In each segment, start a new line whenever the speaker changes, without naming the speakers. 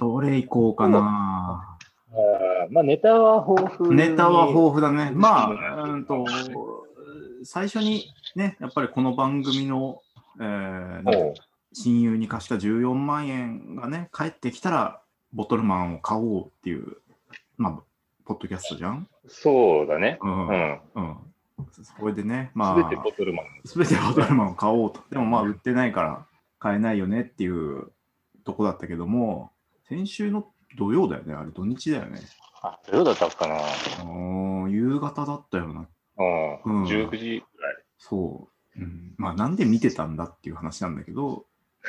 どれいこうかな。
あーまあ、ネタは豊富に
ネタは豊富だね。まあ、うんと、最初にね、やっぱりこの番組の、えー親友に貸した14万円がね、帰ってきたら、ボトルマンを買おうっていう、まあ、ポッドキャストじゃん？
そうだね。
うん。
う
うん。
ん。
それでね、ま
すべて
あ、
ボトルマン。
すべてボトルマンを買おうと。でもまあ、売ってないから買えないよねっていうとこだったけども、先週の土曜だよね、あれ土日だよね。
あ、どうだったかな。
うん夕方だったよな。
うん。
うん
19時ぐらい。
そう。うん、まあ、なんで見てたんだっていう話なんだけど、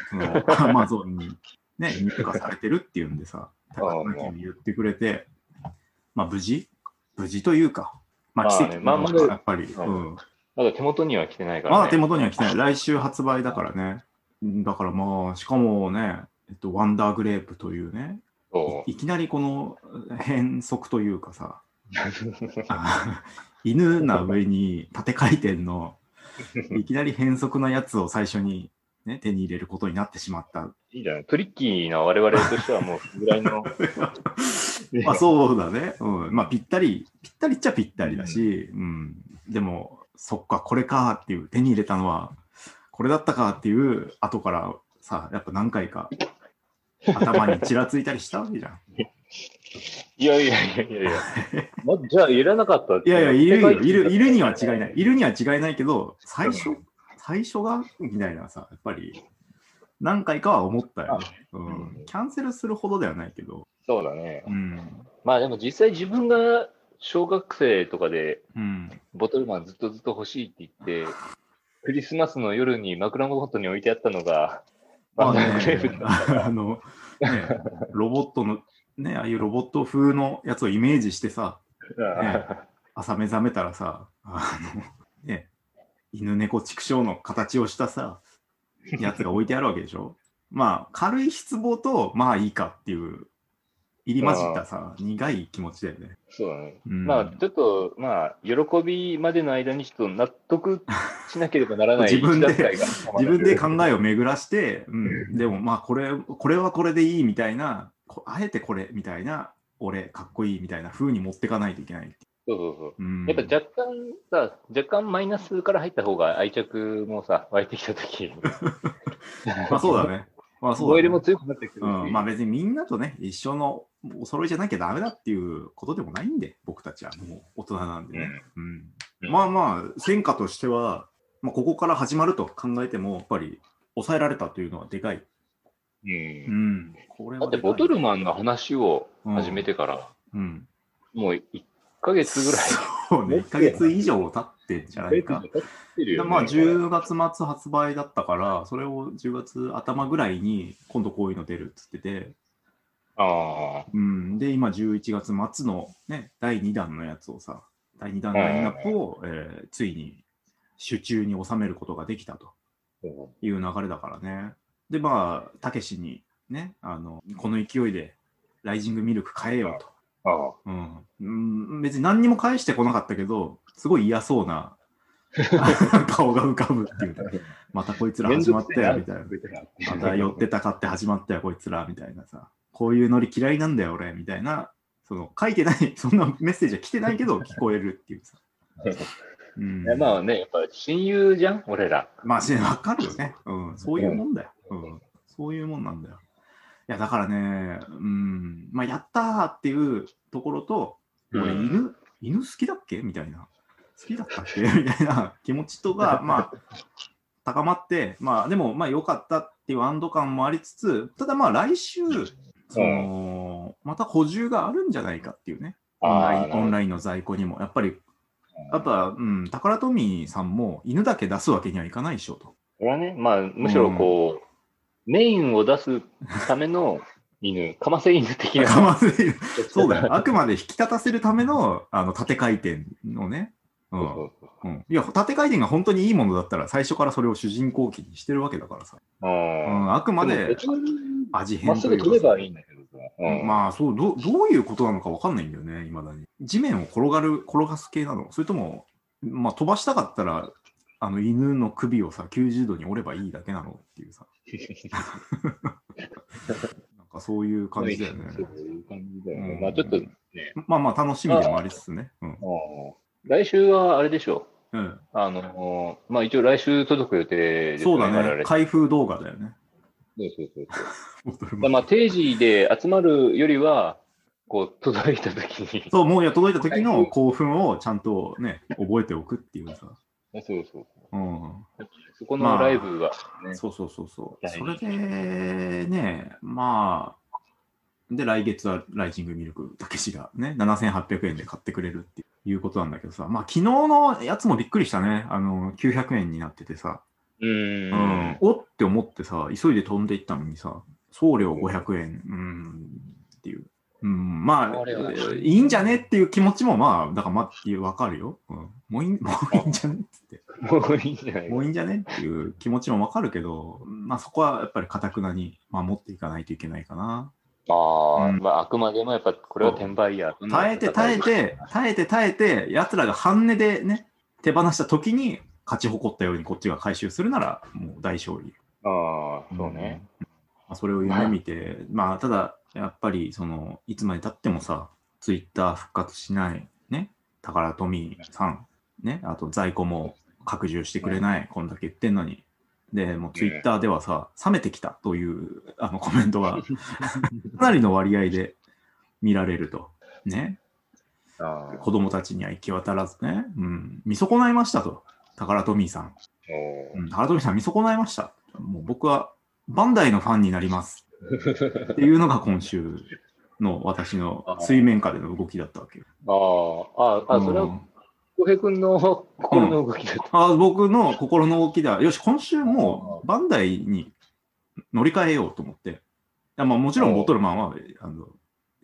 そのアマゾンにね、入荷されてるっていうんでさ、高木に言ってくれて、まあ、無事？無事というか、まあ、
まあ
奇跡
ねまあまだ
やっぱり、
う
うん。
まだ手元には来てないから、ね。
まだ手元には来てない。来週発売だからね。だからまあ、しかもね、えっと、ワンダーグレープというね、
そ
いいきなりこの変則というかさ、犬な上に縦回転のいきなり変則なやつを最初に、ね、手に入れることになってしまった。
いいじゃん。トリッキーな我々としてはもう、ぐらいの。
まあそうだね。うん。まあぴったり、ぴったりっちゃぴったりだし、うん。でも、そっか、これかっていう、手に入れたのは、これだったかっていう、後からさ、やっぱ何回か頭にちらついたりしたわけじゃん。
いやいやいやいやいや。ま、じゃあ、いらなかった
いやいや、いるよ。いる、いるには違いない。いるには違いないけど、最初、最初がみたいなさ、やっぱり、何回かは思ったよね。うん。キャンセルするほどではないけど、
そうだね。
うん。
まあでも実際自分が小学生とかで
うん。
ボトルマンずっとずっと欲しいって言って、クリスマスの夜に枕元に置いてあったのが、
まあねあの、ね、ロボットの、ね、ああいうロボット風のやつをイメージしてさ、ね朝目覚めたらさ、あの、ね、犬猫畜生の形をしたさ、やつが置いてあるわけでしょ。まあ、軽い失望と、まあいいかっていう、入り混じったさ、苦い気持ちだよね。
そうだね。
うん
まあちょっと、まあ、喜びまでの間にちょっと納得しなければならない
自分で 自分で考えを巡らして、うん、でもまあこれ、これはこれでいいみたいな、こあえてこれみたいな、俺かっこいいみたいな風に持ってかないといけない。
そうそうそう。
うん、
やっぱ若干さ、若干マイナスから入った方が愛着もさ、湧いてきたとき、
まあそうだね。まあそうだね
も強くなってくるし、
うん、まあ別にみんなとね、一緒のお揃いじゃなきゃダメだっていうことでもないんで、僕たちはもう大人なんでね。うん
うん
まあまあ、戦果としては、まあ、ここから始まると考えても、やっぱり抑えられたというのはでかい。
うん
うん。これ
だってボトルマンの話を始めてから、
うん。
もう1ヶ月ぐらい。
そうね、1ヶ月以上経ってんじゃないか。
ね
まあ10月末発売だったから、それを10月頭ぐらいに今度こういうの出るっつってて、
ああ、
うん、で、今11月末のね、第2弾のやつをさ、第2弾ラインナップを、えーついに手中に収めることができたという流れだからね。で、まあ、たけしにね、あの、この勢いでライジングミルク買えよと。
ああ。
うんうん、別に何にも返してこなかったけど、すごい嫌そうな 顔が浮かぶっていうね、またこいつら始まったよみたいな。また寄ってたかって始まったよこいつらみたいなさ、こういうノリ嫌いなんだよ俺みたいな、その書いてない、そんなメッセージは来てないけど 聞こえるっていうさ。うん
まあね、やっぱ親友じゃん、俺ら。
まあ、しわかるよね、うん。そういうもんだよ。うん。そういうもんなんだよ。いや、だからね、うん。まあ、やったーっていうところと、俺、
うん
犬、犬好きだっけ？みたいな。好きだったっけ？みたいな気持ちとが、まあ、高まって、まあ、でも、まあ、良かったっていう安堵感もありつつ、ただまあ、来週、その、また補充があるんじゃないかっていうね。オンラインオンラインの在庫にも。やっぱり、やっぱ、うん、タカラトミーさんも犬だけ出すわけにはいかないでしょと。
これはね、まあ、むしろこう、メインを出すための犬、かませ犬的な。
かませる そうだよ。あくまで引き立たせるためのあの縦回転のね。う
ん
いや、縦回転が本当にいいものだったら、最初からそれを主人公機にしてるわけだからさ。う
あ
ん、あくまで味
まっすぐ
変というかさ
取ればいいんだけどさ。うん
まあそうどう、どういうことなのか分かんないんだよね、いまだに。地面を転がる、転がす系なのそれとも、まあ飛ばしたかったら、あの犬の首をさ、90度に折ればいいだけなのっていうさ。なんかそういう感じだよね。
そういう感じだよね。
うん
まあちょっとね、
まあまあ楽しみでもありつつね。うん。
うん来週はあれでしょ
うん、
あの、まあ一応来週届く予定です
そうだね。開封動画だよね。
そうそうそう まあ定時で集まるよりは、こう、届いたときに。
そう、もういや届いた時の興奮をちゃんとね、覚えておくっていうさ。
そうそうそう。
うん。
そこのライブはね、
そうそうそうそう。
大
そ
事
れでね、まあ、で、来月はライジングミルク、たけしがね、7800円で買ってくれるっていうことなんだけどさ、まあ、昨日のやつもびっくりしたね。あの、900円になっててさ、
うー。
うんん、おって思ってさ、急いで飛んでいったのにさ、送料500円、うん、っていう。うん、まあいいんじゃねっていう気持ちも、まあ、だから、まあ、わかるよ。うん、もういい、もういいんじゃねって。
もういいんじゃない
もういいんじゃねっていう気持ちもわかるけど、まあそこはやっぱりかたくなに守っていかないといけないかな。
ああ、
うん
まああくまでもやっぱこれは転売ヤーとの
耐えて耐えて、耐えて耐えて、奴らが半値でね、手放した時に勝ち誇ったようにこっちが回収するなら、もう大勝利。
ああ、そうね。
うん。まあ、それを夢見て、まあただ、やっぱりその、いつまで経ってもさ、ツイッター復活しない、ね、宝富さん、ね、あと在庫も拡充してくれない、こんだけ言ってんのに。で、もうツイッターではさ、冷めてきたというあのコメントが かなりの割合で見られると。ね。子供たちには行き渡らずね。うん。見損ないましたと。宝富さん。
おー
うん、宝富さん見損ないました。もう僕はバンダイのファンになります。っていうのが今週の私の水面下での動きだったわけよ。
ああ、ああ、それは
うん
浩平君の心の動きだった。
あ僕の心の動きだ。よし、今週もうバンダイに乗り換えようと思って。いやまあ、もちろんボトルマンはあの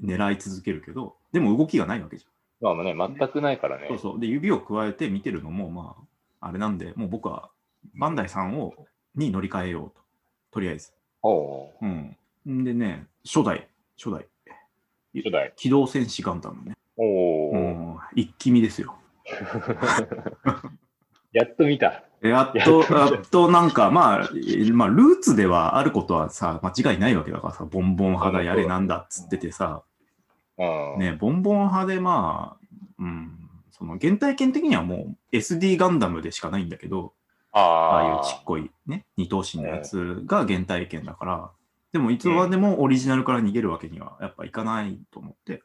狙い続けるけど、でも動きがないわけじ
まあね、全くないからね
ゃん。そう。そう。で、指を加えて見てるのも、まあ、あれなんで、もう僕はバンダイさんをに乗り換えようと。とりあえず。
おう
うん。んでね、初代、初代、
初代。
機動戦士ガンダムね。
おお、
うん、一気見ですよ。
やっと見た。
やっと、やっとなんか、まあ、えまあ、ルーツではあることはさ、間違いないわけだからさ、ボンボン肌やれなんだっつっててさ、
うん。
ね、ボンボン派でまあ、うん、その原体験的にはもう SD ガンダムでしかないんだけど、ああいう
あ
ちっこいね、二頭身のやつが原体験だから、でもいつまでもオリジナルから逃げるわけにはやっぱいかないと思って、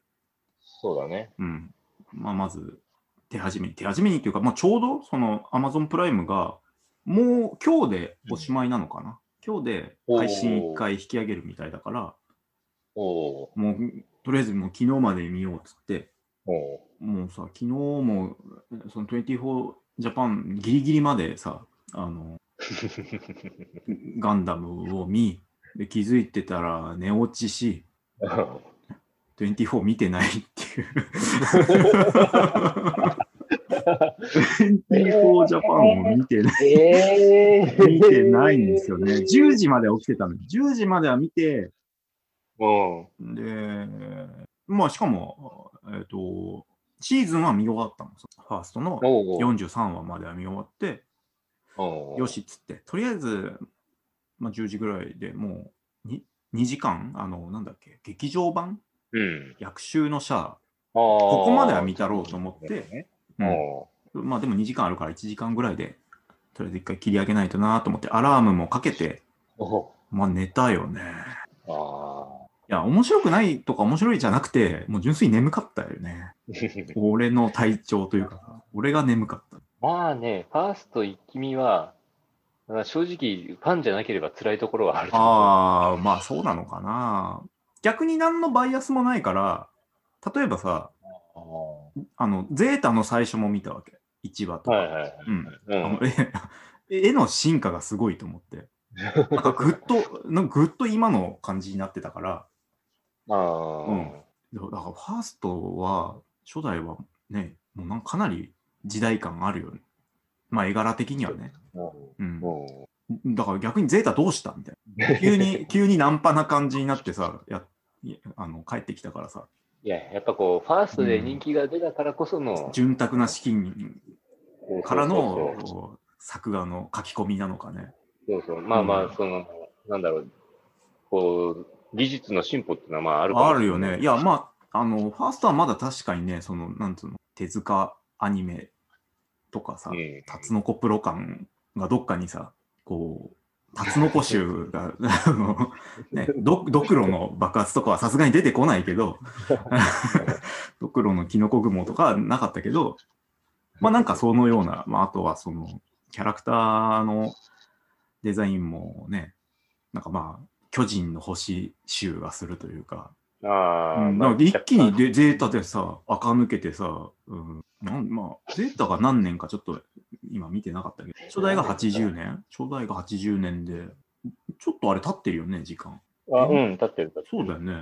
そうだね。
うん。まあ、まず、手始めに、手始めにっていうか、まあ、ちょうど、その、アマゾンプライムが、もう今日でおしまいなのかな？今日で配信一回引き上げるみたいだから、もう、とりあえずもう昨日まで見ようっつって、もうさ、昨日も、その24ジャパンギリギリまでさ、あの、ガンダムを見、で気づいてたら寝落ちし、24見てないっていう。24ジャパンを見てない。
ええ
見てないんですよね。10時まで起きてたの。10時までは見て、
うん。
で、まあしかも、えっ、と、シーズンは見終わったの。ファーストの
おう
43話までは見終わって、よしっつって、とりあえず、まあ、10時ぐらいでもう 2, 2時間、あの、なんだっけ、劇場版？
うん。
逆襲のシャア、
こ
ここまでは見たろうと思って、うん
お
まあでも2時間あるから1時間ぐらいで、とりあえず一回切り上げないとなと思って、アラームもかけて、まあ寝たよね。
うあ
いや、面白くないとか面白いじゃなくて、もう純粋に眠かったよね。
ー
俺の体調というか、俺が眠かった。
まあね、ファースト一気見は、まあ正直、ファンじゃなければ辛いところはあると思う。
ああ、まあそうなのかな。逆に何のバイアスもないから、例えばさ、
あ
あの、ゼータの最初も見たわけ。1話とか。
ーはいはいはい。
うん。
うん
あの絵絵の進化がすごいと思って。なんかぐっと、なんかぐっと今の感じになってたから、
あ
うん
ー
だからファーストは、初代はね、もうなんかかなり時代感あるよね。まあ絵柄的にはね。うん。
うん
だから逆にゼータどうしたみたいな。急に、急にナンパな感じになってさ、やいあの帰ってきたからさ、
いや、やっぱこう、ファーストで人気が出たからこその、
潤沢な資金からの作画の書き込みなのかね。
そうそう。まあま
うん
あ、その、なんだろう、こう、技術の進歩っていうのはまあある
あるよね。いや、まあ、あの、ファーストはまだ確かにね、その、なんつうの、手塚アニメとかさ、
うん
タツノコプロ感がどっかにさ、こう、タツノコ臭が、あの、ね、ドドクロの爆発とかはさすがに出てこないけど、ドクロのキノコ雲とかはなかったけど、まあなんかそのような、まああとはその、キャラクターのデザインもね、なんかまあ、巨人の星集がするというか、
ああ、
うん、
まあ
なんか一気にでゼータでさ、垢抜けてさ、うん、なんまあ、ゼータが何年かちょっと今見てなかったけど、初代が80年？初代が80年で、ちょっとあれ経ってるよね、時間。
あうん、立ってる。
そうだよね。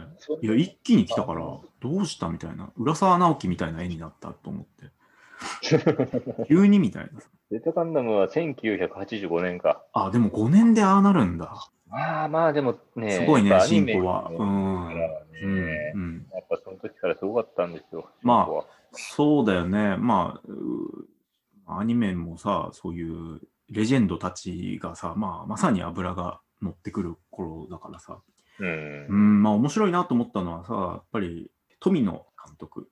いや、一気に来たから、どうしたみたいな。浦沢直樹みたいな絵になったと思って。急にみたいな。
ゼータガンダムは1985年か。
あ、でも5年でああなるんだ。
まあまあ、でもね、
すごいね進歩は
の
うんうん。うん。
やっぱその時からすごかったんですよ。
まあそうだよね。まあ、うアニメもさ、そういうレジェンドたちがさ、まあ、まさに油が乗ってくる頃だからさ、
うん
う。ん、まあ面白いなと思ったのはさ、やっぱり富野監督、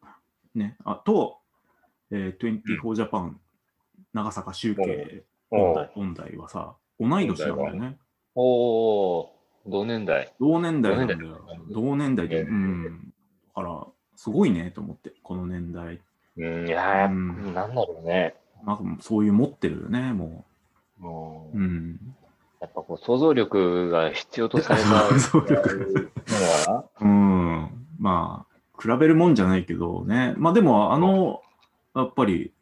ね、あと、えー、24ジャパン、長坂修慶
お
音大音大はさ、同い年なんだよね。
おー同年代。
同年代なんだよ。
同
同年代で、
ええ
うん。だから、すごいねと思って、この年代。
うん、いやー、
うん
なんだろうね。
まあ、そういう持ってるよね、も
も
う。うん。
やっぱこう想像力が必要とされた
想像力うん。まあ、比べるもんじゃないけどね。まあでも、あの、やっぱり、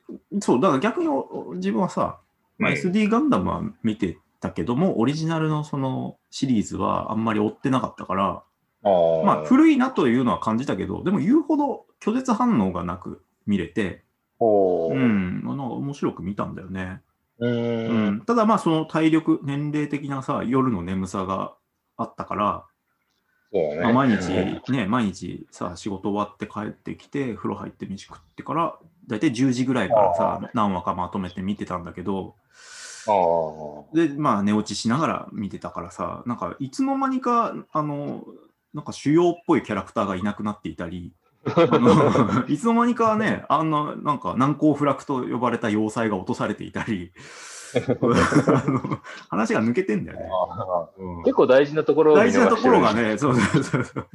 そう、だから逆にお自分はさ、まあ、
うん
SD ガンダムは見てたけども、オリジナルのそのシリーズはあんまり追ってなかったから、
なあー
まあ古いなというのは感じたけど、でも言うほど拒絶反応がなく見れて、うん、なんか面白く見たんだよね。
う
うんん、ただまあその体力、年齢的なさ、夜の眠さがあったから、
そうだね。
まあ、毎日、ね、毎日さ、仕事終わって帰ってきて、風呂入って飯食ってから、だいたい10時ぐらいからさ、何話かまとめて見てたんだけど。で、まあ寝落ちしながら見てたからさ、なんかいつの間にか、あの、なんか主要っぽいキャラクターがいなくなっていたり、いつの間にかね、あんな、なんか難攻不落と呼ばれた要塞が落とされていたり、話が抜けてんだよね。
あ
うん。
ー結構大事なところを
大事なところが。ね、そうそうそうそう。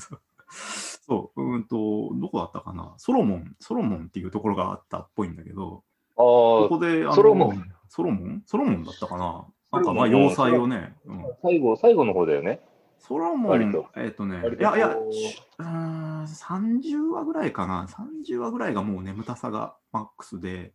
そう、うーんと、どこだったかな、ソロモン、ソロモンっていうところがあったっぽいんだけど、こ
あ
こで、あの
ソロモン。
ソロモン？ソロモンだったかな。なんかまあ、要塞をね、うん。
あ、最後、最後の方だよね。
ソロモンえっ、とねいやいや、
こう
ん、30話ぐらいかな、30話ぐらいがもう眠たさがマックスで、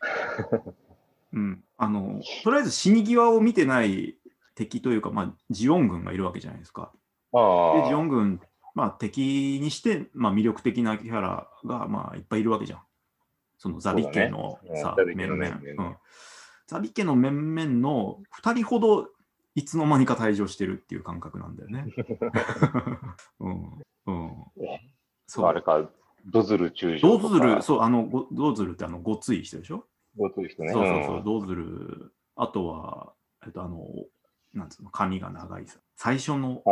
うん、あの、とりあえず死に際を見てない敵というか、まあ、ジオン軍がいるわけじゃないですか。
ああ。
で、ジオン軍、まあ、敵にして、まあ、魅力的なキャラが、まあ、いっぱいいるわけじゃん。そのザビ家のさ、
ね
面々うん。ザビ家の面々の2人ほどいつの間にか退場してるっていう感覚なんだよね。うん。うん。そう。
あれか、ドズル中将。
ドズル、そう、あの、ごドズルってあの、ごつい人でしょ？
ドズル人ね。
そうそうそう、ドズル。あとは、えっと、あの、なんつうの、髪が長いさ。最初の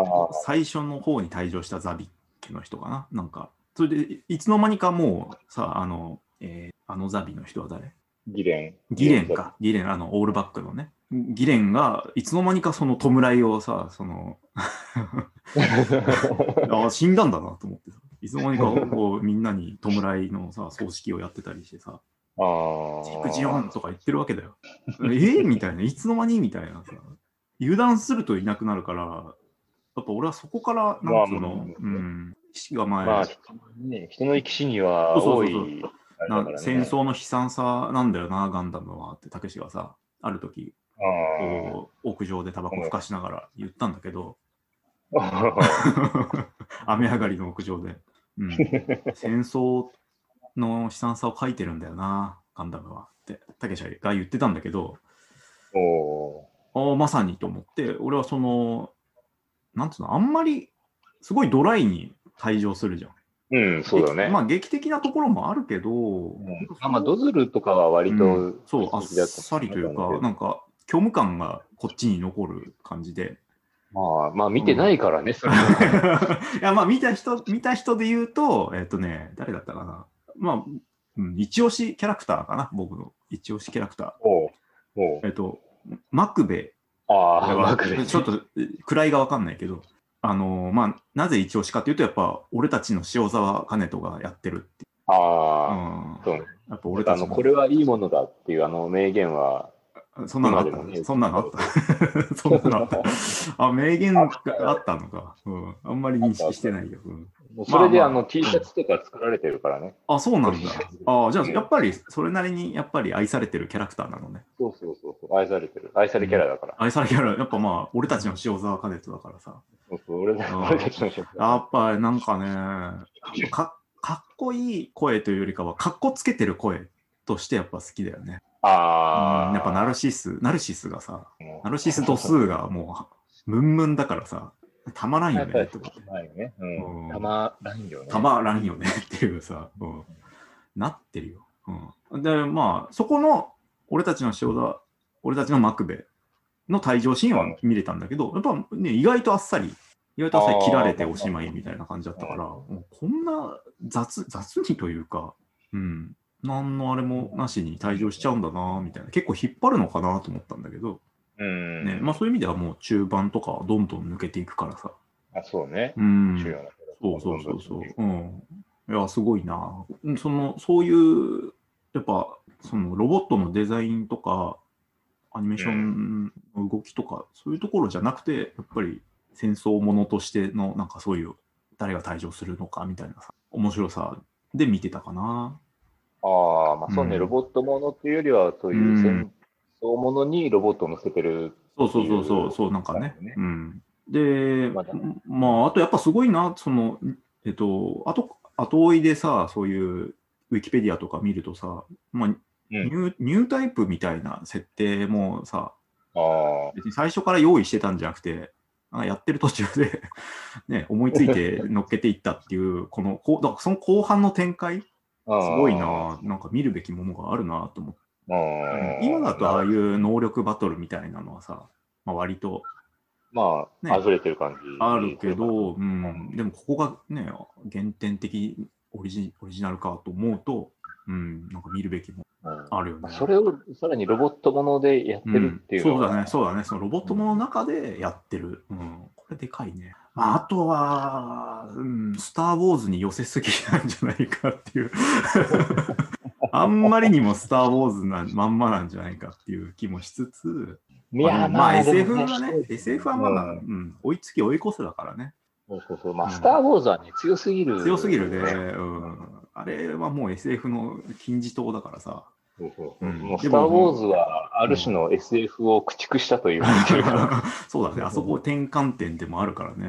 最初の方に退場したザビ家の人かな？なんか、それで、いつの間にかもう、さ、あの、えーあのザビの人は誰？
ギレン。
ギレンか。ギレン、あの、オールバックのね。ギレンが、いつの間にかその弔いをさ、その、あ死んだんだなと思ってさ。いつの間にかこうみんなに弔いのさ、葬式をやってたりしてさ、
ああ。
ジクジオンとか言ってるわけだよ。えー、みたいな、いつの間に？みたいなさ、油断するといなくなるから、やっぱ俺はそこから、なんつうの、
まあまあ
うん、意識が前、
まあ、ね、人の生き死には多い
そうそうそう。な戦争の悲惨さなんだよな、ガンダムはって、たけしがさ、ある時
あ
こう屋上でタバコふかしながら言ったんだけど、
あ。
雨上がりの屋上で、うん、戦争の悲惨さを書いてるんだよな、ガンダムはって、たけしが言ってたんだけど、
お
ああ、まさにと思って、俺はその、なんつうの、あんまり、すごいドライに退場するじゃん。
うん、そうだね。
まあ、劇的なところもあるけど、
うん。あまあ、ドズルとかは割と、
うん。そう、あっさりというか、なんか、虚無感がこっちに残る感じで、
まあ、まあ見てないからね、それ
い
は。
や、まあ、見た人、見た人で言うと、えっ、とね、誰だったかな。まあ、うん、一押しキャラクターかな、僕の。一押しキャラクター。
おうおう。
えっ、と、マクベ。
ああ、
は
マクベ。
ちょっと位がわかんないけど、あのーまあ、なぜ一押しかっていうと、やっぱ、俺たちの塩沢兼人がやってるっていう。
ああ、そうね。
うん、やっぱ俺たち
あの、これはいいものだっていうあの名言は、
そんなのあった、そんなのあった？そんなのあった。あ、名言があったのか。うん。あんまり認識してないよ。うん、
もうそれで
まあ
の T シャツとか作られてるからね。
あ、そうなんだ。あじゃあ、やっぱり、それなりに、やっぱり愛されてるキャラクターなのね。
そうそうそうそう、愛されてる。愛されキャラだから。
愛されキャラ、やっぱまあ、俺たちの塩沢兼人だからさ。
そうそう、俺たちの職
やっぱりなんかね、かかっこいい声というよりかは、かっこつけてる声としてやっぱ好きだよね。
ああ、
うんやっぱナルシス、ナルシスがさ、ナルシス度数がもう、ムンムンだからさ、たまらんよね
んん。たまらんよね。
たまらんよねっていうさ、うん、なってるよ。うん、で、まあ、そこの、俺たちの塩田、俺たちのマクベの退場シーンは見れたんだけど、やっぱね、意外とあっさり、意外とあっさり切られておしまいみたいな感じだったから、こんな雑、雑にというか、うん、何のあれもなしに退場しちゃうんだな、みたいな。結構引っ張るのかなと思ったんだけど、
うん。
ね、まあそういう意味ではもう中盤とかはどんどん抜けていくからさ。
あ、そうね。
うん。そうそうそうそう。うん。いや、すごいな。うんその、そういう、やっぱ、そのロボットのデザインとか、アニメーションの動きとか、そういうところじゃなくて、やっぱり戦争ものとしての、なんかそういう、誰が退場するのかみたいなさ、面白さで見てたかな。
ああ、まあそうね、
うん
ロボットものっていうよりは、そういう戦争ものにロボットを乗せてる。
そうそうそうそう、そうなんかね。うん。で、
ま
あ、あとやっぱすごいな、その、えっと、あと、後追いでさ、そういうウィキペディアとか見るとさ、まあ、ニ
うん。
ューニュータイプみたいな設定もさ、
ああ、
別に最初から用意してたんじゃなくて、なんかやってる途中で ね、思いついて乗っけていったっていう、この、こうだからその後半の展開、す
す
ごいな、なんか見るべきものがあるなと思っ今だとああいう能力バトルみたいなのはさ、まあ、割と
まあ、
ね
あずれてる感じ。
あるけど、うん、でもここがね、原点的オリジオリジナルかと思うと、うん、なんか見るべきも
うん
あるよね。
それをさらにロボットものでやってるっていうのは、
んそうだね、そうだね。そのロボットもの中でやってる。うん、これでかいね。まあ、あとは、うん、スター・ウォーズに寄せすぎなんじゃないかっていう。あんまりにもスター・ウォーズなまんまなんじゃないかっていう気もしつつ、
いや
まあ、まあ、SF はね、SF はまだ、
う
うんん、追いつき追い越せだからね。
そうそうそう。まあ、
うん
スター・ウォーズはね、強すぎる、
強すぎるね。うん。あれはもう SF の金字塔だからさ。
そうそうスター・ウォーズは、ある種の SF を駆逐したと言われてるから。
そうだね、あそこ転換点でもあるからね。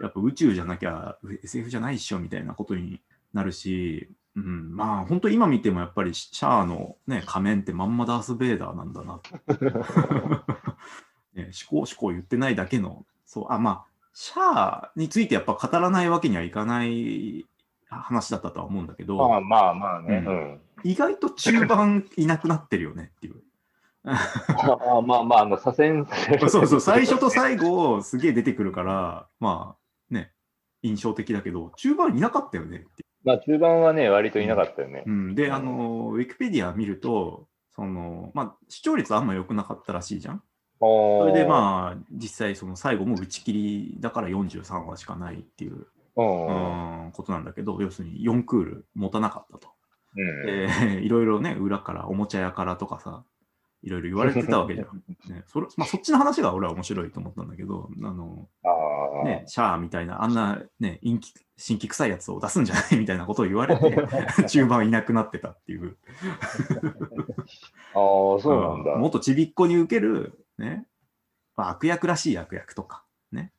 やっぱ宇宙じゃなきゃ SF じゃないっしょみたいなことになるし、うん、まあ本当今見てもやっぱりシャアの、ね、仮面ってまんまダース・ベイダーなんだな。ね、思考思考言ってないだけの、そう、あ、まあ、シャアについてやっぱ語らないわけにはいかない話だったとは思うんだけど、
まあまあまあね。
う
うん。
意外と中盤いなくなってるよねっていう。
まあまあまあ、あの、左遷
そうそう、最初と最後すげえ出てくるから、まあね、印象的だけど、中盤いなかったよねってい
まあ、中盤はね、割といなかったよね
う。。うん、で、あの、ウィキペディア見ると、その、まあ、視聴率あんま良くなかったらしいじゃん。そ
そ
れでまあ、実際その最後も打ち切りだから43話しかないっていう、
あ、う。
うんん、ことなんだけど、要するに4クール持たなかったと。
うん。
で、いろいろね、裏から、おもちゃ屋からとかさ、いろいろ言われてたわけじゃん。ね、それまあ、そっちの話が俺は面白いと思ったんだけど、あの、ね、シャアみたいな、あんなね、陰気、新規臭いやつを出すんじゃないみたいなことを言われて、中盤いなくなってたっていう。
ああ、そうなんだ。
もっとちびっこに受ける、ね、まあ、悪役らしい悪役とか、ね。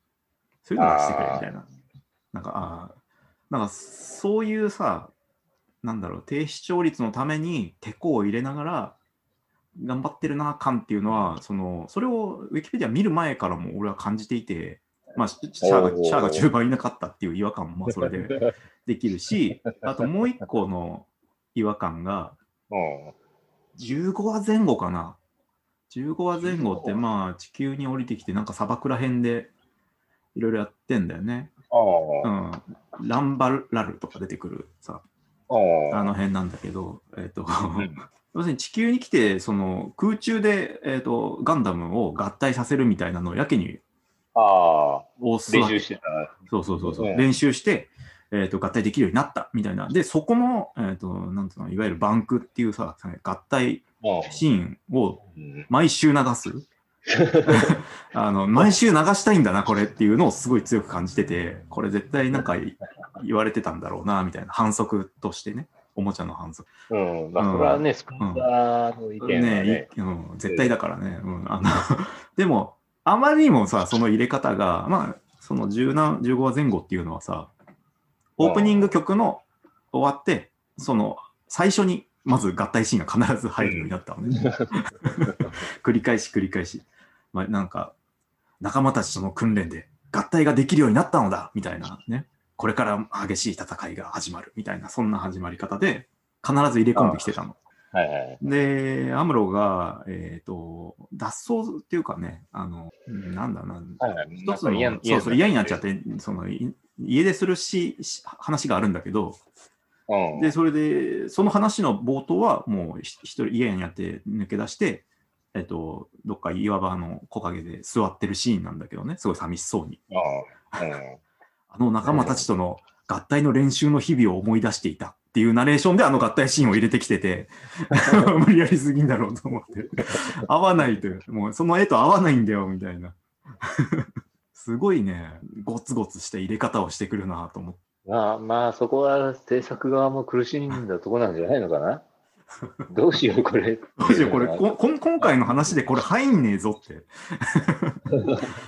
そういうのをしてくれみたいな。なんか、ああ、なんかそういうさ、なんだろう、低視聴率のためにテコを入れながら、頑張ってるな感っていうのは、その、それをウィキペディア見る前からも俺は感じていて、まあ、シシャアがシャアが中盤いなかったっていう違和感もまあそれで できるし、あともう一個の違和感が、
うん。
15話前後かな。15話前後ってまあ地球に降りてきてなんか砂漠ら辺でいろいろやってんだよね。
あ
う
あ。
ん。ランバラルとか出てくるさ、
あ
の辺なんだけど、えっ、と、
うん
要するに地球に来て、その空中で、えっ、と、ガンダムを合体させるみたいなのをやけに
ああ。
押すわけ
練習してた。
そうそうそうそう、
うん
練習して、えー、と合体できるようになったみたいな。で、そこの、えー、となんつうのいわゆるバンクっていうさ、合体シーンを
うん
毎週流す。あの毎週流したいんだな、これっていうのをすごい強く感じてて、これ絶対なんかい言われてたんだろうな、みたいな反則としてね、おもちゃの反則。
うん。まあ、それはね、スポンサーの意見は
ね
ね。
いうん、絶対だからね。うん、あのでも、あまりにもさ、その入れ方が、まあ、その10何15話前後っていうのはさ、オープニング曲の終わって、その最初にまず合体シーンが必ず入るようになったのね。繰り返し繰り返し。まあ、なんか、仲間たちとの訓練で合体ができるようになったのだみたいなね。これから激しい戦いが始まるみたいな、そんな始まり方で必ず入れ込んできてたの。
はいはい。
で、アムロが、えっ、と、脱走っていうかね、あの、うんなんだな、
はいはい。
一つの、
なんか
そうそう、嫌になっちゃっ
う
て、その、い家出するし、し話があるんだけど、
ん。
で、それで、その話の冒頭は、もうひ一人家になって抜け出して、えっ、と、どっか岩場の木陰で座ってるシーンなんだけどね、すごい寂しそうに。
あ
の仲間たちとの合体の練習の日々を思い出していたっていうナレーションであの合体シーンを入れてきてて、無理やりすぎんだろうと思って。合わないという、もうその絵と合わないんだよみたいな。すごいね、ゴツゴツした入れ方をしてくるなと思って。
まあまあ、そこは制作側も苦しんだとこなんじゃないのかな？どうしよう、これ。
どうしよう、これ、ここん今回の話でこれ入んねえぞって。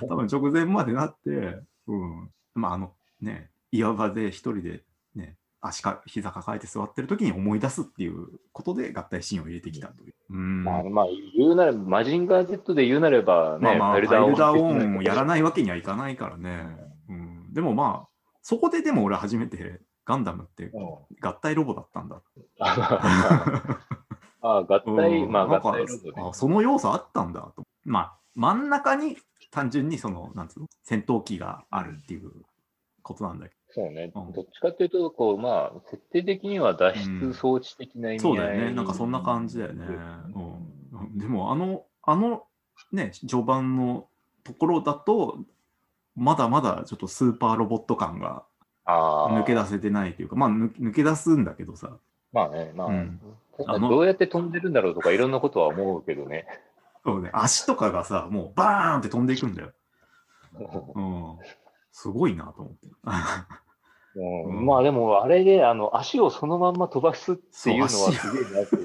多分直前までなって、うん。まあ、あのね、岩場で一人でね、足か、膝抱えて座ってる時に思い出すっていうことで合体シーンを入れてきたという。うん。
まあ、まあ、言うなれば、マジンガー Z で言うなればね、
まあまあ、ファイルダーオンをやら
い。
ないわけにはいかないからね。うん。でもまあ、そこででも俺初めてガンダムって
うん
合体ロボだったんだ。
ああ、合体、まあ、合体ロボね
あその要素あったんだと。まあ、真ん中に単純にその、なんつうの、戦闘機があるっていうことなんだけ
そうね。
うん
どっちかというと、こう、まあ、設定的には脱出装置的な意
ど。
味合い、
そうだよね。なんかそんな感じだよね。うん、でも、あの、あの、ね、序盤のところだと、まだまだちょっとスーパーロボット感が。抜け出せてないというか、まあ抜抜け出すんだけどさ、
まあね、まあ、
うん
どうやって飛んでるんだろうとか、いろんなことは思うけどね。
そうね、足とかがさ、もうバーンって飛んでいくんだよ。うん。すごいなと思って。
うん。
うん。
まあでも、あれで、あの、足をそのまんま飛ばすっていうのはすげえなって。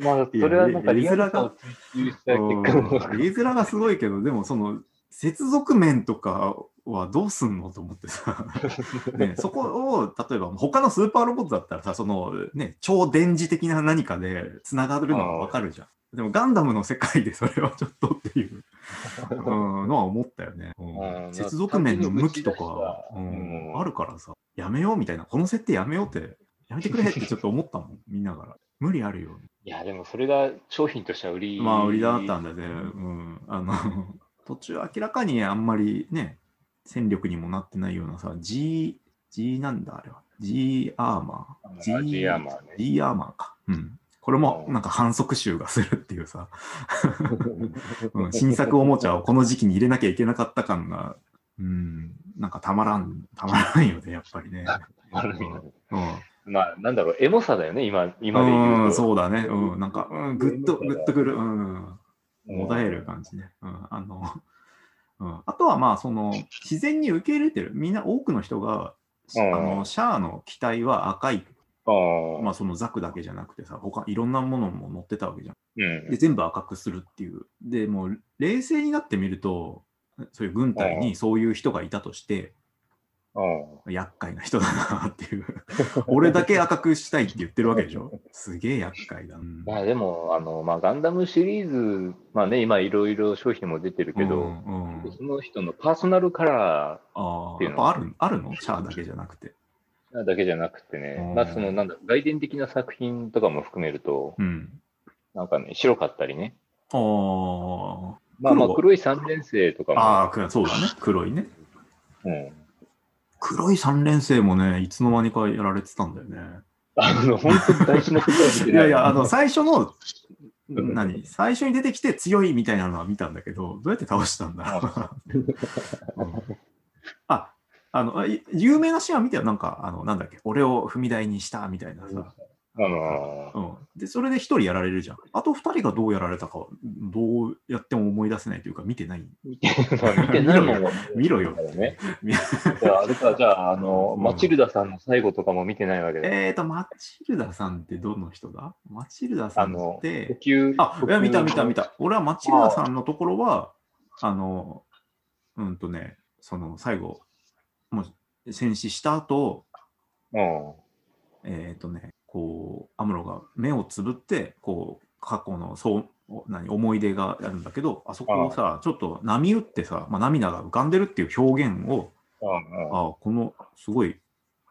まあ、それはなんかリアルさを追求した結
うん。
果
絵面がすごいけど、でもその接続面とかはどうすんのと思ってさ、ね、そこを例えば他のスーパーロボットだったらさ、そのね、超電磁的な何かでつながるのがわかるじゃん。でもガンダムの世界で それはちょっとっていう、うん、のは思ったよね。うん
うん
接続面の向きとか、う
うん
ん、あるからさ、やめようみたいな、この設定やめようって、やめてくれってちょっと思ったもん、見ながら。無理あるよ。
いや、でもそれが商品としては売り。
まあ、売りだったんだね。うん。あの、途中明らかにあんまりね、戦力にもなってないようなさ、G、G なんだあれは。G アーマー。
あ G アーマーね
G アーマーか。うん。これもなんか反則集がするっていうさ、うん、新作おもちゃをこの時期に入れなきゃいけなかった感が、うん、なんかたまらん、たまらんよね、やっぱりね。うん。
まあ、なんだろう、エモさだよね、今、今で言
うん、
うと。
そうだね。うん、なんか、うん、ぐっと、ぐっとくる。うん。
うん
もだえる感じね。うん、あの、うん、あとはまあ、その、自然に受け入れてる。みんな多くの人が、
うん
あの、シャアの機体は赤い。
ああ
まあ、そのザクだけじゃなくてさ、他、いろんなものも乗ってたわけじゃん。
うん
で、全部赤くするっていう。で、もう、冷静になってみると、そういう軍隊にそういう人がいたとして、
うん
厄介な人だなっていう。俺だけ赤くしたいって言ってるわけでしょ？すげえ厄介だ。う ん
まあでも、あの、まあ、ガンダムシリーズ、まあね、今いろいろ商品も出てるけど、
うんうん
その人のパーソナルカラ
ああ、
っていうの
やっぱあるあるの？シャアだけじゃなくて。
ーだけじゃなくて
う
ね、
ん
まあその、なんだ、外伝的な作品とかも含めると、
うん。
なんかね、白かったりね、
ああ、
まあまあ、
黒
黒い3年生とかも。
ああ、くそうだね。黒いね。
うん。
黒い三連星もね、いつの間にかやられてたんだよね。
あの、本当に大事なことはい。
いやいや、あの、最初の、何？最初に出てきて強いみたいなのは見たんだけど、どうやって倒したんだ？ろう。うんあ、あの、い有名なシーンは見てよ。なんか、あの、なんだっけ、俺を踏み台にしたみたいなさ。
あの
うん。で、それで一人やられるじゃん。あと二人がどうやられたかは、どうやっても思い出せないというか、見てない。
見てないもんは
見ろよ
ね。
見
じゃあ、あれか、じゃあ、あの、
うん
マチルダさんの最後とかも見てないわけで。
えーと、マチルダさんってどの人だ？マチルダさんっ
呼
て、
吸。
あ、いや、見た見た見
た。
た。俺はマチルダさんのところは、あの、うんとね、その最後、もう戦死した後、
うん。
えっ、とね、こう、アムロが目をつぶって、こう、過去のそう何思い出があるんだけど、あそこをさ、ちょっと波打ってさ、まあ、涙が浮かんでるっていう表現を、
うんうん。
あこの、すごい、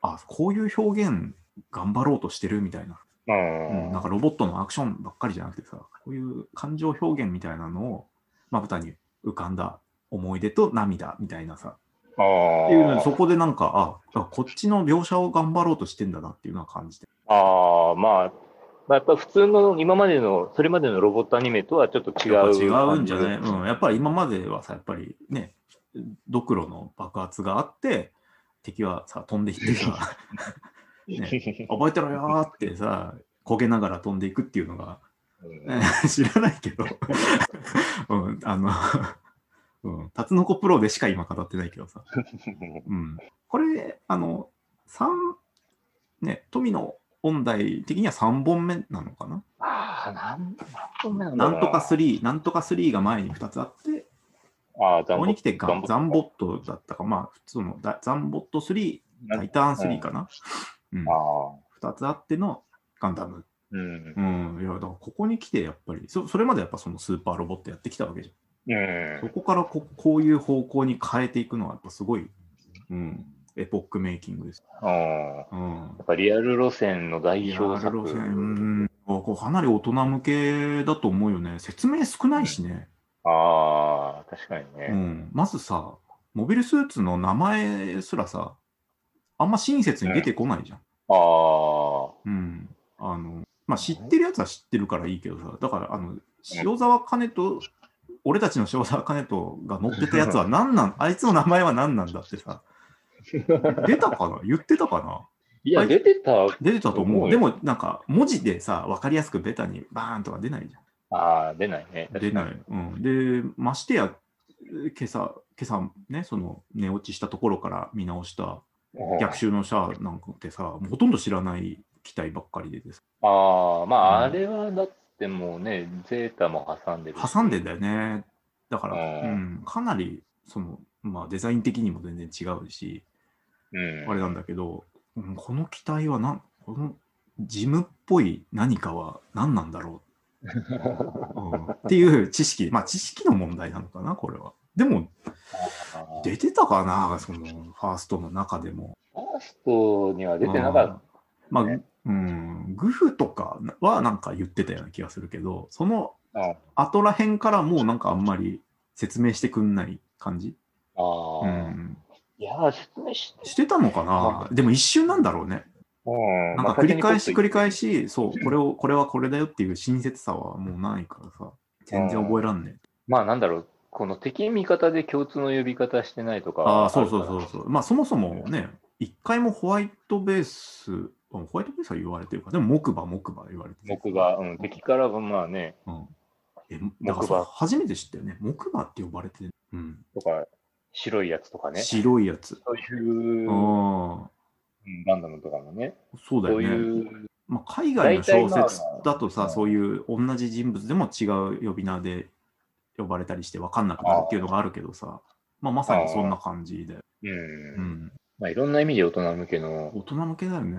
あこういう表現頑張ろうとしてるみたいな、
うん
うん。なんかロボットのアクションばっかりじゃなくてさ、こういう感情表現みたいなのを、まぶたに浮かんだ思い出と涙みたいなさ、
あー
っていうので、そこでなんか、あ、あこっちの描写を頑張ろうとしてんだなっていうのは感じて。
ああ、まあ、まあ、やっぱ普通の今までの、それまでのロボットアニメとはちょっと違う
違うんじゃない、
感
うん、やっぱり今まではさ、やっぱりね、ドクロの爆発があって、敵はさ、飛んでいってさ、
じ
ね覚えてろよーってさ、焦げながら飛んでいくっていうのが、知らないけど、うん、あの、うん、タツノコプロでしか今語ってないけどさ、うん、これ、あの、三ね、富の音大的には3本目なのかな？
ああ、なん、何本目なんだろう
な。んとか3、なんとか3が前に2つあって、
ああ、
ここに来てガンザ
ザ
ンボットだったか、まあ普通のだザンボット3、タイターン3かな、うん。
ああ、
2つあってのガンダム。
うん。
う。ん、いや、だからここに来てやっぱり、そそれまでやっぱそのスーパーロボットやってきたわけじそこからここういう方向に変えていくのはやっぱすごい、うん、エポックメイキングです。
あ
うん。
っぱリアル路線の代表作。
路線うん、こうかなり大人向けだと思うよね。説明少ないしね。
ああ、確かに
う
ね。
ん、まずさ、モビルスーツの名前すらさ、あんま親切に出てこないじゃん。
ああ、
うん。あの、まあ、知ってるやつは知ってるからいいけどさ、だから、あの、塩沢兼人、俺たちの塩沢兼人が乗ってたやつは何なん、あいつの名前は何なんだってさ、出たかな？言ってたかな？い
や、出てた。
出てたと思う。でも、なんか、文字でさ、わかりやすくベタにバーンとか出ないじゃん。
ああ、出ないね。
出ない。うん、で、ましてや、今朝、今朝ね、その寝落ちしたところから見直した
うん
逆襲のシャアなんかってさ、ほとんど知らない機体ばっかりでです。
ああ、まあ、
うん
あれはだってもうね、ゼータも挟んでるし。
挟んでんだよね。だから、
う
うんん、かなり、その、まあ、デザイン的にも全然違うし、
うん。
あれなんだけど、うんこの機体はなん、このジムっぽい何かは何なんだろう、うんっていう知識、まあ知識の問題なのかな、これは。でも、出てたかな、そのファーストの中でも。
ファーストには出てなかっ
まあ、
ね
うん、グフとかはなんか言ってたような気がするけど、その後らへんからもうなんかあんまり説明してくんない感じ、
あ
う
ー、
ん、
いやー、説明して。
してたのかな？でも一瞬なんだろうね。
うん
なんか繰り返し繰り返し、そう、これを、これはこれだよっていう親切さはもうないからさ、全然覚えらんねえ。
まあ、なんだろう、この敵味方で共通の呼び方してないとか。
ああ、そうそうそう
う。
そう。まあそもそもね、一回もホワイトベース、うんホワイトベースは言われてるか、でも木馬、木馬言われてる。
僕が、うん、敵からはまあね、
うん。え、だから初めて知ったよね。木馬って呼ばれてる。うん。
とか、白いやつとかね。
白いやつ。
そういう、
あ
うん
あ、
ガンダムとかもね。
そうだよね。
そういう、
まあ、海外の小説だとさ、そういう同じ人物でも違う呼び名で呼ばれたりして分かんなくなるっていうのがあるけどさ、まあ、まさにそんな感じで。
うん。
うん。
まあ、いろんな意味で大人向けの、
大人向けだよね。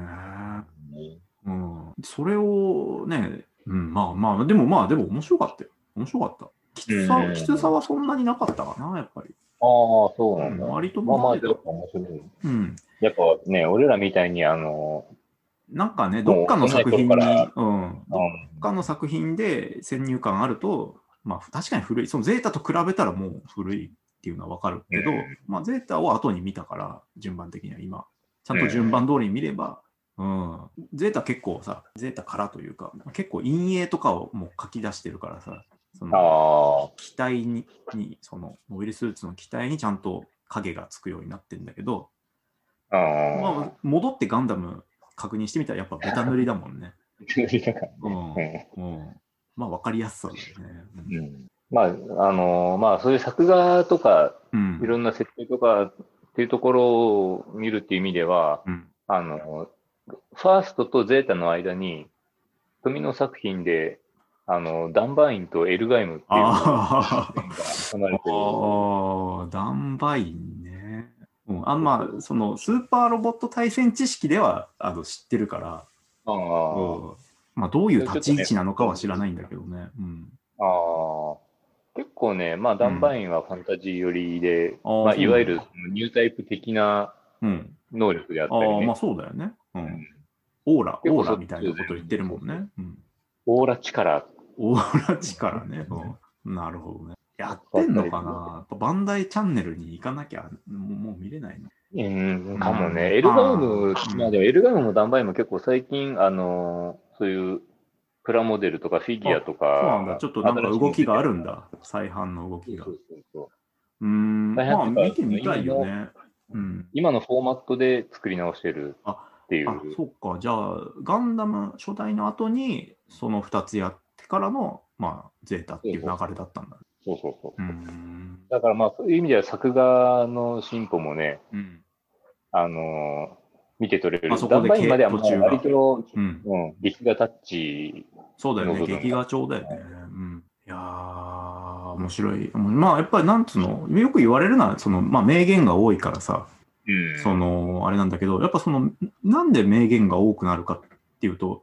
うん。それをね、うん、まあまあ、でもまあ、でも面白かったよ。面白かった。きつさ、
うん
きつさはそんなになかったかな、やっぱり。
ああ、そうなんだ。
うん割と
まあまあ、面白い。
うん。
やっぱね、俺らみたいに、あの、
なんかね、どっかの作品に、
もう
ん、どっ
うん
かの作品で先入観あると、まあ確かに古い、そのゼータと比べたらもう古いっていうのはわかるけど、
うん
まあゼータを後に見たから、順番的には今、ちゃんと順番通りに見れば、うん、ゼータ結構さ、ゼータからというか、結構陰影とかをもう書き出してるからさ、その
あ
機体に、にそのモビルスーツの機体にちゃんと影がつくようになってるんだけど、
あ。あ
まあ、戻ってガンダム確認してみたらやっぱベタ塗りだもんね。
あ。
うん。
うん
うん、まあ分かりやすさだよね。
うんまあ、あのまあ、そういう作画とか、
うん。
いろんな設定とかっていうところを見るっていう意味では、
うん。
あの、ファーストとゼータの間に、富野作品で、あの、ダンバインとエルガイムっていう
あ
線が挟まれてる。
あ、ダンバインね。うん、あんまあ、そのスーパーロボット大戦知識ではあの知ってるから、
ああ
うんまあ、どういう立ち位置なのかは知らないんだけどね。うん。
ああ、結構ね、まあ、ダンバインはファンタジー寄りで、
あー
まあ、いわゆるニュータイプ的な
うん。
能力であった
ああ、
りね、
まあそうだよね。う。
うんん
オーラ、オーラみたいなこと言ってるもんね。うん。
オーラ力。
オーラ力ね。うん。なるほどね。やってんのかな？やっぱバンダイチャンネルに行かなきゃもうもう見れないの？
うん、かも
うん
ね。エルガイ
あ
ム、
ー
まあでもエルガイムもダンバインも結構最近、あのーそういうプラモデルとかフィギュアとか。
そうなんだ。ちょっとなんか動きがあるんだ。再販の動きが。
そうそうそう
うーん。まあ見てみたいよね。うん。
今のフォーマットで作り直してるっていう。
あ、そっか。じゃあ、ガンダム初代の後に、その2つやってからの、まあ、ゼータっていう流れだったんだ。
そうそうそう。
うーん。
だからまあそういう意味では作画の進歩もね、
うん。
あのー見て取れる。
あそこで
まではもう割と、
うん。
うん、劇画タッチ。
そうだよね。劇画調だよね。うん。いやー、面白い。まあ、やっぱりなんつうの、よく言われるのは、その、まあ、名言が多いからさ、
うん
その、あれなんだけど、やっぱその、なんで名言が多くなるかっていうと、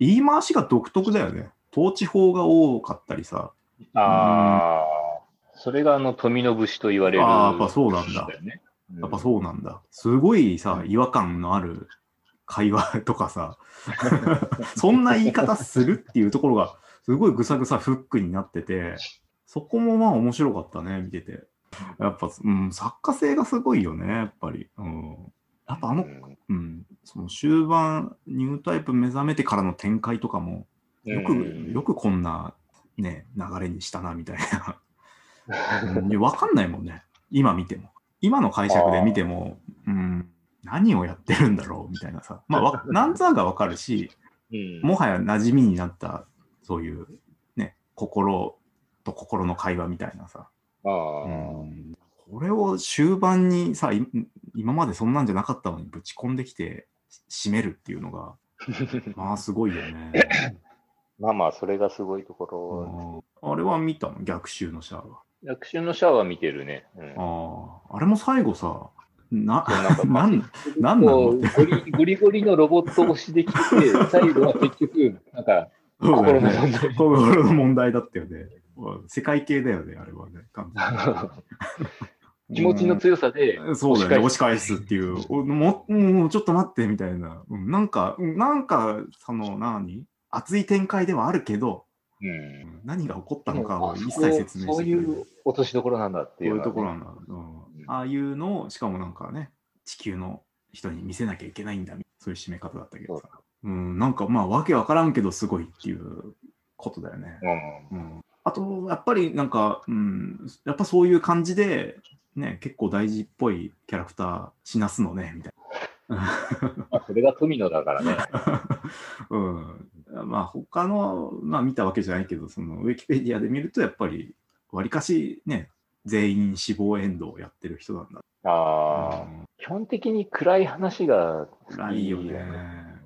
言い回しが独特だよね。統治法が多かったりさ。
ああ、それがあの富の節と言われる。
あーやっぱそうなんだ
よね。
やっぱそうなんだ。すごいさ、違和感のある会話とかさ、そんな言い方するっていうところが、すごいぐさぐさフックになってて、そこもまあ面白かったね、見てて。やっぱ、うん、作家性がすごいよね、やっぱり。うん、やっぱあの、
うん
うん、その終盤、ニュータイプ目覚めてからの展開とかも、よく、
うん
よくこんな、ね、流れにしたな、みたいな。わかんないもんね。今見ても。今の解釈で見ても、うん、何をやってるんだろうみたいなさ。まあわ、なんざがわかるし、
うん
もはや馴染みになった、そういう、ね、心と心の会話みたいなさ。
ああ
うんこれを終盤にさ、い今までそんなんじゃなかったのにぶち込んできて、締めるっていうのが、まあすごいよね。
まあまあ、それがすごいところ。
うんあれは見たの？逆襲のシャアは。
役所のシャワー見てるね。うん
ああ、あれも最後さ、な、
なんか
なん、なの？
ゴリゴリゴリのロボット押しできて、最後は結局、なんか、心の問題。
心の問題だったよね。世界系だよね、あれはね。
気持ちの強さで、
うんそうだよね、押
押し
し返すっていう。おももうちょっと待って、みたいな。うんなんか、うんなんか、その、何？熱い展開ではあるけど、
うん
うん何が起こったのかを
あ
一切説明
そう
してくれる。
いう落としどころなんだって
そういうう
いのはね
ところなんだ。うんああいうのを、しかもなんかね、地球の人に見せなきゃいけないんだ、そういう締め方だったけどさ。うん、なんかまあ、わけわからんけど、すごいっていうことだよね。
うん
うん、あと、やっぱりなんか、うん、やっぱそういう感じで、ね、結構大事っぽいキャラクター死なすのね、みたいな。
まあそれが富野だからね。
うん、まあ他の、まあ見たわけじゃないけど、そのウィキペディアで見ると、やっぱり、わりかしね、全員死亡エンドをやってる人なんだ。
ああ、基本的に暗い話が
暗いよね。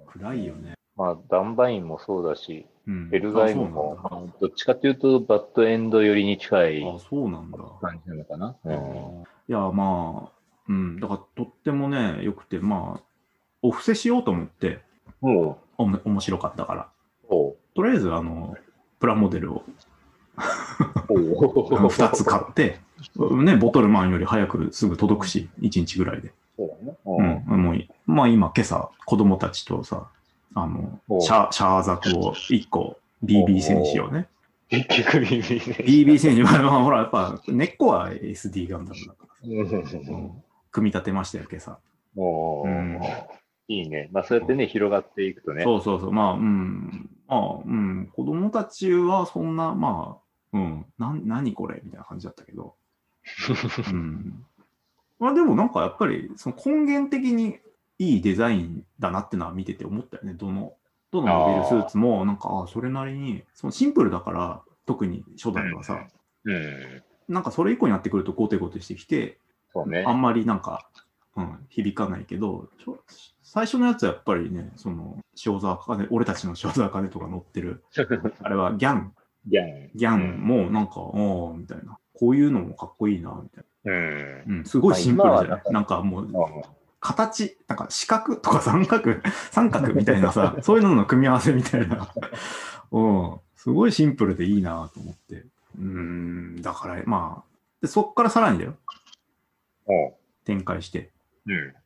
暗いよね。
まあ、ダンバインもそうだし、
うん、
エルガイムも
あそうなんだ、
どっちかというと、バッドエンド寄りに近い
あ、そうなんだ。
感じなのかな？うん
いや、まあ、うん、だからとってもね、よくて、まあ、お布施しようと思って、
も
おも面白かったから。とりあえず、あの、プラモデルを
おお
2つ買って、ね、ボトルマンより早くすぐ届くし、1日ぐらいで。
そうだね。
うん、もういまあ今、今朝、子供たちとさ、あの
お、
シャシャーザクを1個、BB 戦士をね、
結局 BB ね。
BB 戦士。は、まあ、ほら、やっぱ根っこは SD ガンダムだから、
うん。
うん。組み立てましたよ、今朝。
おー。
うん
いいね。まあそうやってね、広がっていくとね。
そうそうそう、まあ、うん、まあ、うん、子供たちはそんな、まあ、うん、なん、何これ？みたいな感じだったけど、うん。まあでもなんかやっぱり、その根源的にいいデザインだなってのは見てて思ったよね。どの、どのモビルスーツも、なんか、あそれなりに、そのシンプルだから、特に初代はさ、
うん。
なんかそれ以降になってくるとゴテゴテしてきて、
そうね
あ。んまりなんか、うん、響かないけど、最初のやつはやっぱりね、その、塩沢茜、俺たちの塩沢茜とか乗ってる、あれはギャン、
ギャン。
ギャンもなんか、おーみたいな。こういうのもかっこいいな、みたい
うん。
な。うん、すごいシンプルじゃない？
なんか
なんかもう、
うん
形、なんか四角とか三角、三角みたいなさ、そういうのの組み合わせみたいな。うん、すごいシンプルでいいなと思って。うん、だから、まあ、でそっからさらにだよ、
おう
展開して。
うん。